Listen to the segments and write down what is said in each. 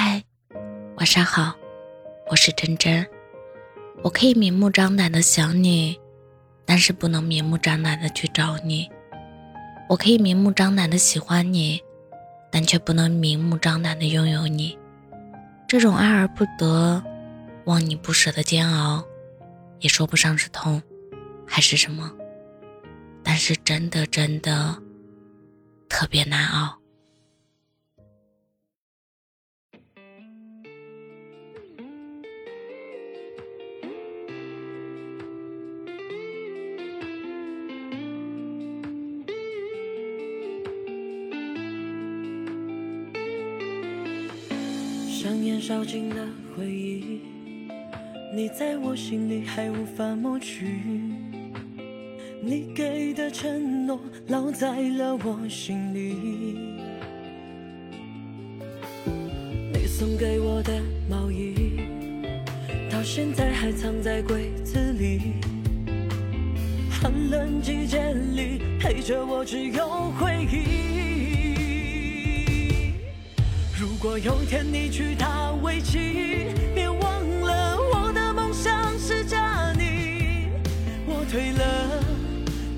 嗨，晚上好，我是真真。我可以明目张胆的想你，但是不能明目张胆的去找你。我可以明目张胆的喜欢你，但却不能明目张胆的拥有你。这种爱而不得、望你不舍的煎熬，也说不上是痛，还是什么。但是真的真的特别难熬。像年少尽的回忆，你在我心里还无法抹去。你给的承诺烙在了我心里。你送给我的毛衣，到现在还藏在柜子里。寒冷季节里，陪着我只有回忆。有天你娶她为妻，别忘了我的梦想是嫁你。我退了，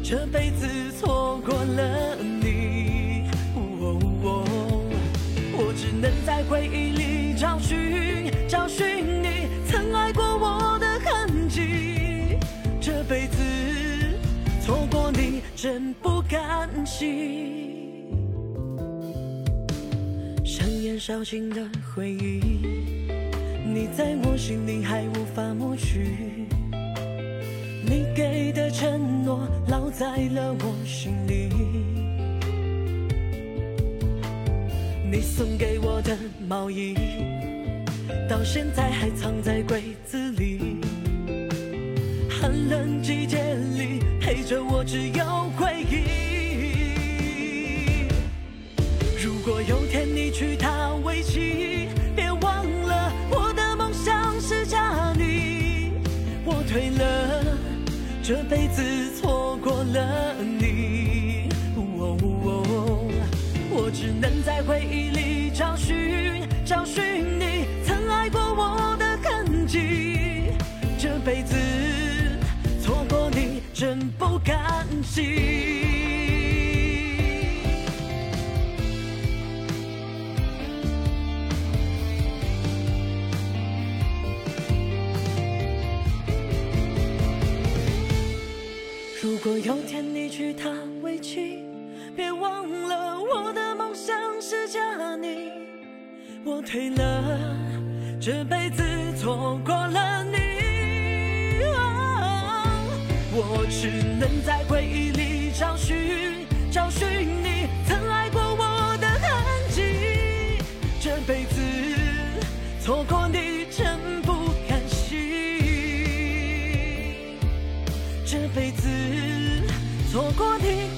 这辈子错过了你，我只能在回忆里找寻，找寻你曾爱过我的痕迹。这辈子错过你，真不甘心。像年少轻的回忆，你在我心里还无法抹去。你给的承诺烙在了我心里。你送给我的毛衣，到现在还藏在柜子里。寒冷季节里，陪着我只有回忆。退了，这辈子错过了你，我只能在回忆里找寻，找寻你曾爱过我的痕迹。这辈子错过你，真不甘心。如果有天你娶她为妻，别忘了我的梦想是嫁你。我退了，这辈子错过了你。我只能在回忆里找寻，找寻你曾爱过我的痕迹。这辈子错过你。错过你